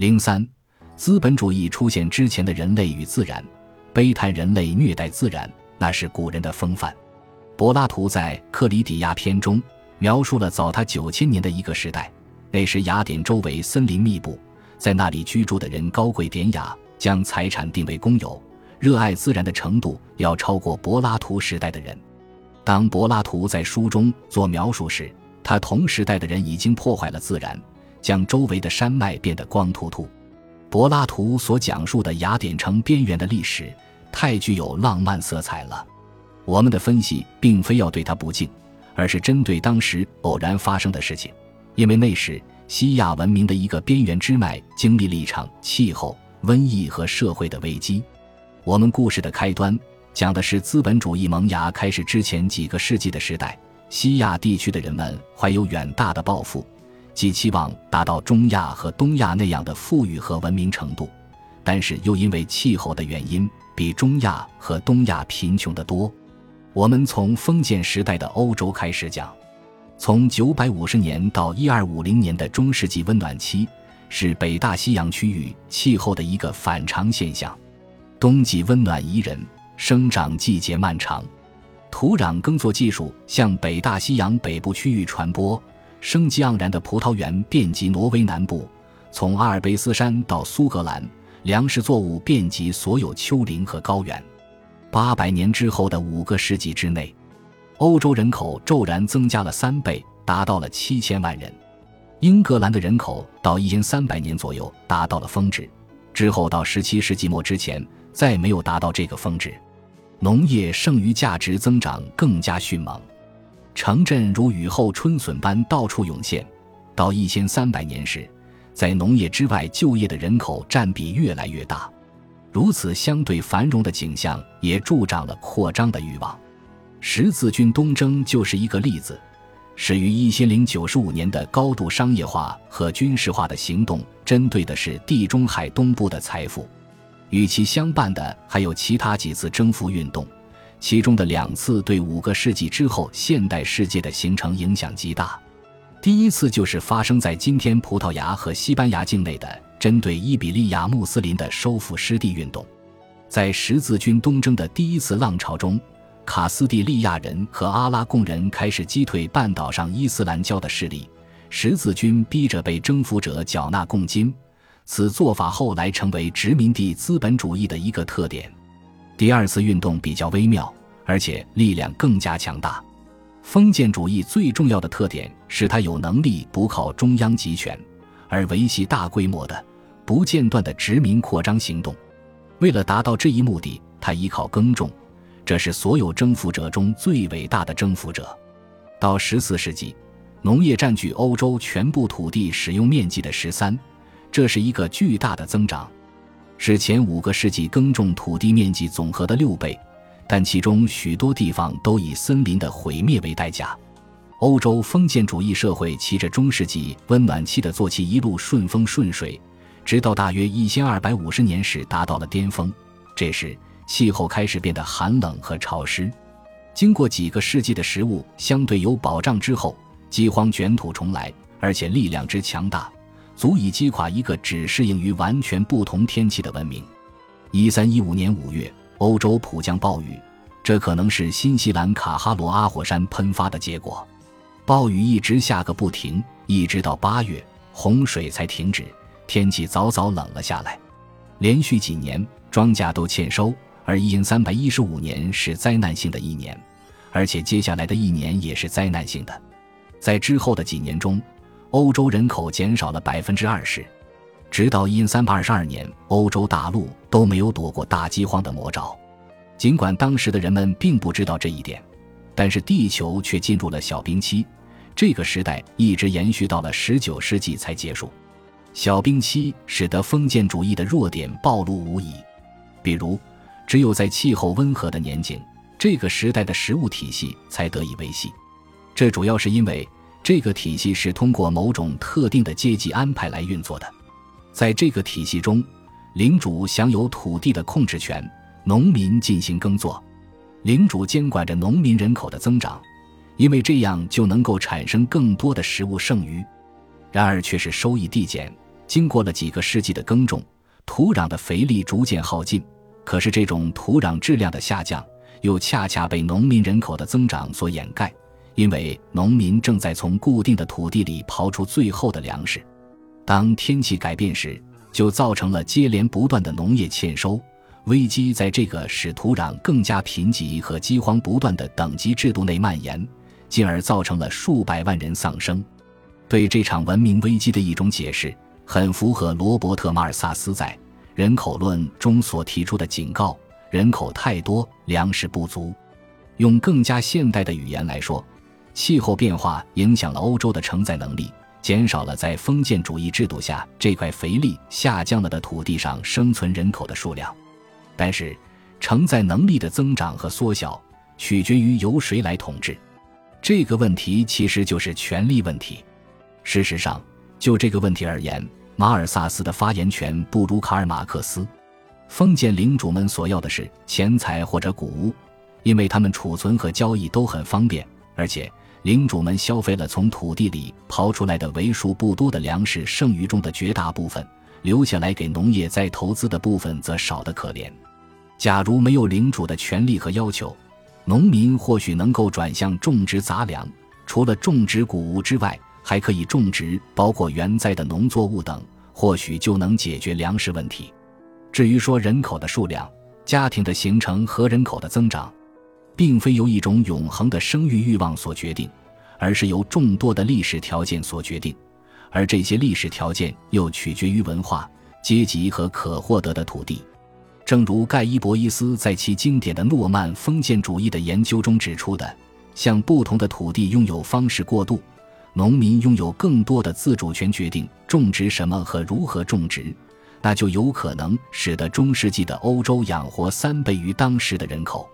零三，资本主义出现之前的人类与自然，悲叹人类虐待自然，那是古人的风范。柏拉图在《克里底亚篇》中描述了早他九千年的一个时代，那时雅典周围森林密布，在那里居住的人高贵典雅，将财产定为公有，热爱自然的程度要超过柏拉图时代的人。当柏拉图在书中做描述时，他同时代的人已经破坏了自然。将周围的山脉变得光秃秃。柏拉图所讲述的雅典城边缘的历史太具有浪漫色彩了。我们的分析并非要对他不敬，而是针对当时偶然发生的事情。因为那时西亚文明的一个边缘支脉经历了一场气候、瘟疫和社会的危机。我们故事的开端讲的是资本主义萌芽开始之前几个世纪的时代。西亚地区的人们怀有远大的抱负。既期望达到中亚和东亚那样的富裕和文明程度，但是又因为气候的原因，比中亚和东亚贫穷得多。我们从封建时代的欧洲开始讲，从九百五十年到一二五零年的中世纪温暖期，是北大西洋区域气候的一个反常现象。冬季温暖宜人，生长季节漫长，土壤耕作技术向北大西洋北部区域传播。生机盎然的葡萄园遍及挪威南部，从阿尔卑斯山到苏格兰，粮食作物遍及所有丘陵和高原。八百年之后的五个世纪之内，欧洲人口骤然增加了三倍，达到了七千万人。英格兰的人口到一千三百年左右达到了峰值，之后到十七世纪末之前再没有达到这个峰值。农业剩余价值增长更加迅猛。城镇如雨后春笋般到处涌现，到一千三百年时，在农业之外就业的人口占比越来越大。如此相对繁荣的景象，也助长了扩张的欲望。十字军东征就是一个例子，始于一千零九十五年的高度商业化和军事化的行动，针对的是地中海东部的财富。与其相伴的还有其他几次征服运动。其中的两次对五个世纪之后现代世界的形成影响极大。第一次就是发生在今天葡萄牙和西班牙境内的针对伊比利亚穆斯林的收复失地运动。在十字军东征的第一次浪潮中，卡斯蒂利亚人和阿拉贡人开始击退半岛上伊斯兰教的势力，十字军逼着被征服者缴纳贡金。此做法后来成为殖民地资本主义的一个特点。第二次运动比较微妙，而且力量更加强大。封建主义最重要的特点是它有能力不靠中央集权，而维系大规模的、不间断的殖民扩张行动。为了达到这一目的，它依靠耕种，这是所有征服者中最伟大的征服者。到十四世纪，农业占据欧洲全部土地使用面积的十三，这是一个巨大的增长。是前五个世纪耕种土地面积总和的六倍，但其中许多地方都以森林的毁灭为代价。欧洲封建主义社会骑着中世纪温暖期的坐骑一路顺风顺水，直到大约一千二百五十年时达到了巅峰。这时气候开始变得寒冷和潮湿。经过几个世纪的食物相对有保障之后，饥荒卷土重来，而且力量之强大。足以击垮一个只适应于完全不同天气的文明。一三一五年五月，欧洲普降暴雨，这可能是新西兰卡哈罗阿火山喷发的结果。暴雨一直下个不停，一直到八月，洪水才停止，天气早早冷了下来。连续几年庄稼都欠收，而一零三百一十五年是灾难性的一年，而且接下来的一年也是灾难性的。在之后的几年中。欧洲人口减少了百分之二十，直到一三八二十二年，欧洲大陆都没有躲过大饥荒的魔爪。尽管当时的人们并不知道这一点，但是地球却进入了小冰期。这个时代一直延续到了十九世纪才结束。小冰期使得封建主义的弱点暴露无遗，比如，只有在气候温和的年景，这个时代的食物体系才得以维系。这主要是因为。这个体系是通过某种特定的阶级安排来运作的，在这个体系中，领主享有土地的控制权，农民进行耕作，领主监管着农民人口的增长，因为这样就能够产生更多的食物剩余。然而却是收益递减，经过了几个世纪的耕种，土壤的肥力逐渐耗尽。可是，这种土壤质量的下降，又恰恰被农民人口的增长所掩盖，因为农民正在从固定的土地里刨出最后的粮食。当天气改变时，就造成了接连不断的农业欠收危机，在这个使土壤更加贫瘠和饥荒不断的等级制度内蔓延，进而造成了数百万人丧生。对这场文明危机的一种解释，很符合罗伯特·马尔萨斯在《人口论》中所提出的警告：人口太多，粮食不足。用更加现代的语言来说，气候变化影响了欧洲的承载能力。减少了在封建主义制度下这块肥力下降了的土地上生存人口的数量，但是承载能力的增长和缩小取决于由谁来统治。这个问题其实就是权力问题。事实上，就这个问题而言，马尔萨斯的发言权不如卡尔马克思。封建领主们所要的是钱财或者谷物，因为他们储存和交易都很方便，而且。领主们消费了从土地里刨出来的为数不多的粮食剩余中的绝大部分，留下来给农业再投资的部分则少得可怜。假如没有领主的权利和要求，农民或许能够转向种植杂粮，除了种植谷物之外，还可以种植包括原栽的农作物等，或许就能解决粮食问题。至于说人口的数量、家庭的形成和人口的增长，并非由一种永恒的生育欲望所决定，而是由众多的历史条件所决定，而这些历史条件又取决于文化、阶级和可获得的土地。正如盖伊·博伊斯在其经典的诺曼封建主义的研究中指出的，向不同的土地拥有方式过渡，农民拥有更多的自主权，决定种植什么和如何种植，那就有可能使得中世纪的欧洲养活三倍于当时的人口。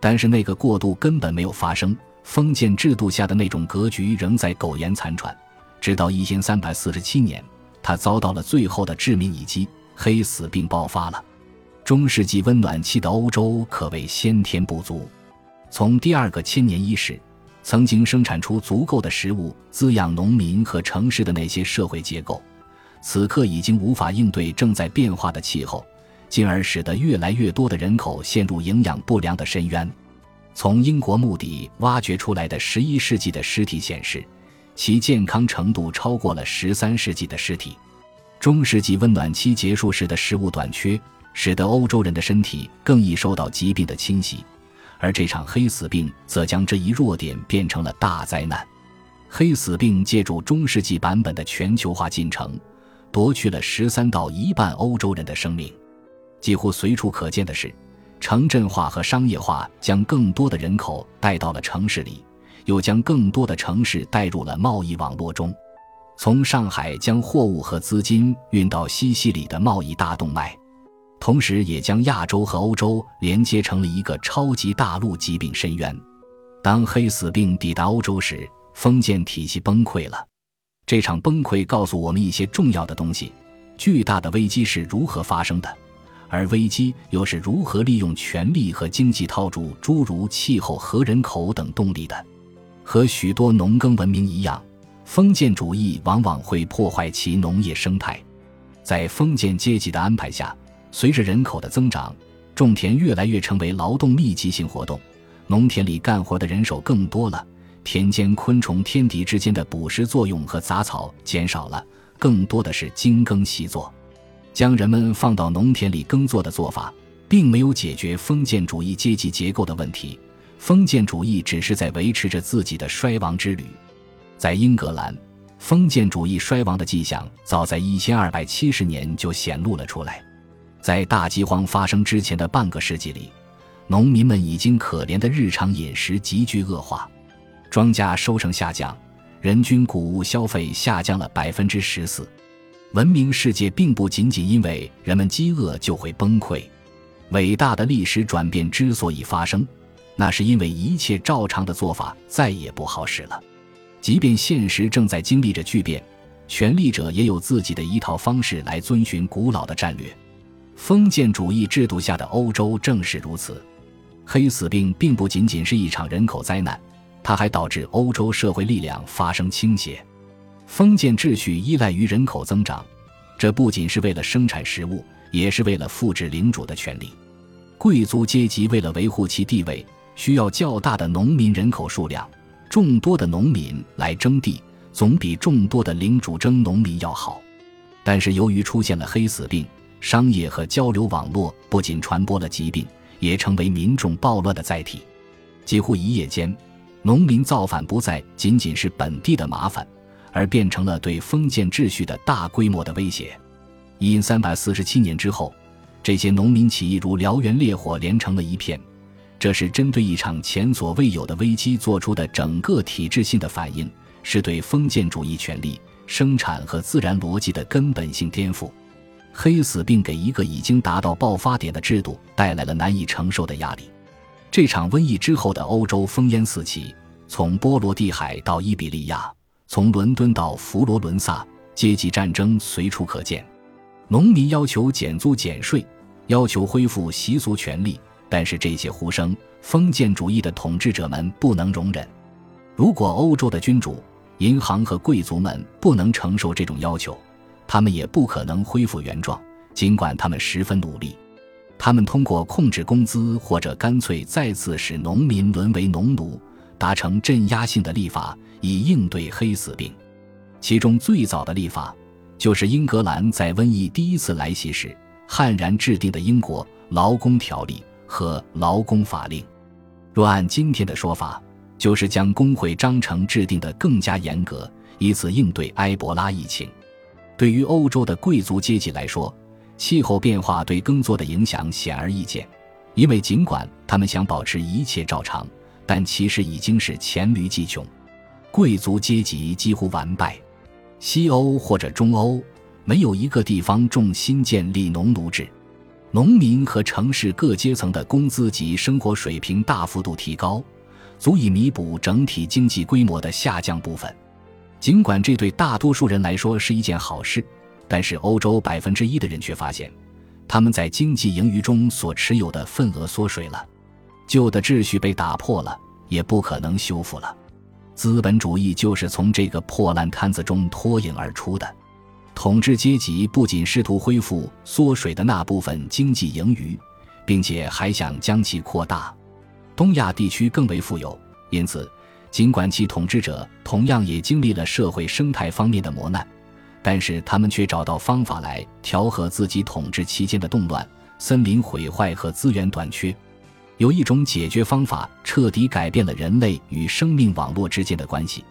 但是那个过渡根本没有发生，封建制度下的那种格局仍在苟延残喘，直到一千三百四十七年，他遭到了最后的致命一击——黑死病爆发了。中世纪温暖期的欧洲可谓先天不足，从第二个千年伊始，曾经生产出足够的食物滋养农民和城市的那些社会结构，此刻已经无法应对正在变化的气候。进而使得越来越多的人口陷入营养不良的深渊。从英国墓地挖掘出来的十一世纪的尸体显示，其健康程度超过了十三世纪的尸体。中世纪温暖期结束时的食物短缺，使得欧洲人的身体更易受到疾病的侵袭，而这场黑死病则将这一弱点变成了大灾难。黑死病借助中世纪版本的全球化进程，夺去了十三到一半欧洲人的生命。几乎随处可见的是，城镇化和商业化将更多的人口带到了城市里，又将更多的城市带入了贸易网络中。从上海将货物和资金运到西西里的贸易大动脉，同时也将亚洲和欧洲连接成了一个超级大陆疾病深渊。当黑死病抵达欧洲时，封建体系崩溃了。这场崩溃告诉我们一些重要的东西：巨大的危机是如何发生的。而危机又是如何利用权力和经济套住诸如气候和人口等动力的？和许多农耕文明一样，封建主义往往会破坏其农业生态。在封建阶级的安排下，随着人口的增长，种田越来越成为劳动密集性活动，农田里干活的人手更多了，田间昆虫天敌之间的捕食作用和杂草减少了，更多的是精耕细作。将人们放到农田里耕作的做法，并没有解决封建主义阶级结构的问题。封建主义只是在维持着自己的衰亡之旅。在英格兰，封建主义衰亡的迹象早在一千二百七十年就显露了出来。在大饥荒发生之前的半个世纪里，农民们已经可怜的日常饮食急剧恶化，庄稼收成下降，人均谷物消费下降了百分之十四。文明世界并不仅仅因为人们饥饿就会崩溃，伟大的历史转变之所以发生，那是因为一切照常的做法再也不好使了。即便现实正在经历着巨变，权力者也有自己的一套方式来遵循古老的战略。封建主义制度下的欧洲正是如此。黑死病并不仅仅是一场人口灾难，它还导致欧洲社会力量发生倾斜。封建秩序依赖于人口增长，这不仅是为了生产食物，也是为了复制领主的权利。贵族阶级为了维护其地位，需要较大的农民人口数量，众多的农民来征地，总比众多的领主征农民要好。但是由于出现了黑死病，商业和交流网络不仅传播了疾病，也成为民众暴乱的载体。几乎一夜间，农民造反不再仅仅是本地的麻烦。而变成了对封建秩序的大规模的威胁。因三百四十七年之后，这些农民起义如燎原烈火，连成了一片。这是针对一场前所未有的危机做出的整个体制性的反应，是对封建主义权力、生产和自然逻辑的根本性颠覆。黑死病给一个已经达到爆发点的制度带来了难以承受的压力。这场瘟疫之后的欧洲烽烟四起，从波罗的海到伊比利亚。从伦敦到佛罗伦萨，阶级战争随处可见。农民要求减租减税，要求恢复习俗权利，但是这些呼声，封建主义的统治者们不能容忍。如果欧洲的君主、银行和贵族们不能承受这种要求，他们也不可能恢复原状。尽管他们十分努力，他们通过控制工资，或者干脆再次使农民沦为农奴。达成镇压性的立法，以应对黑死病。其中最早的立法，就是英格兰在瘟疫第一次来袭时悍然制定的《英国劳工条例》和《劳工法令》。若按今天的说法，就是将工会章程制定得更加严格，以此应对埃博拉疫情。对于欧洲的贵族阶级来说，气候变化对耕作的影响显而易见，因为尽管他们想保持一切照常。但其实已经是黔驴技穷，贵族阶级几乎完败。西欧或者中欧没有一个地方重新建立农奴制，农民和城市各阶层的工资及生活水平大幅度提高，足以弥补整体经济规模的下降部分。尽管这对大多数人来说是一件好事，但是欧洲百分之一的人却发现，他们在经济盈余中所持有的份额缩水了。旧的秩序被打破了，也不可能修复了。资本主义就是从这个破烂摊子中脱颖而出的。统治阶级不仅试图恢复缩水的那部分经济盈余，并且还想将其扩大。东亚地区更为富有，因此，尽管其统治者同样也经历了社会生态方面的磨难，但是他们却找到方法来调和自己统治期间的动乱、森林毁坏和资源短缺。有一种解决方法彻底改变了人类与生命网络之间的关系，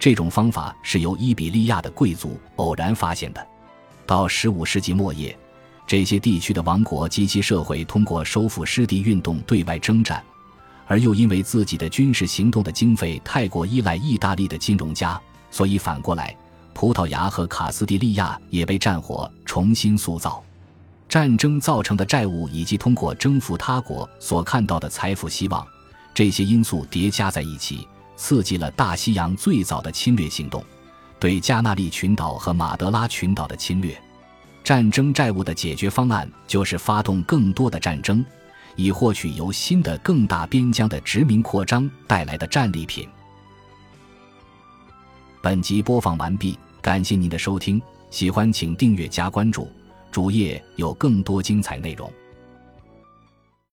这种方法是由伊比利亚的贵族偶然发现的。到十五世纪末叶，这些地区的王国及其社会通过收复失地运动对外征战，而又因为自己的军事行动的经费太过依赖意大利的金融家，所以反过来，葡萄牙和卡斯蒂利亚也被战火重新塑造。战争造成的债务，以及通过征服他国所看到的财富希望，这些因素叠加在一起，刺激了大西洋最早的侵略行动——对加纳利群岛和马德拉群岛的侵略。战争债务的解决方案就是发动更多的战争，以获取由新的更大边疆的殖民扩张带来的战利品。本集播放完毕，感谢您的收听，喜欢请订阅加关注。主页有更多精彩内容。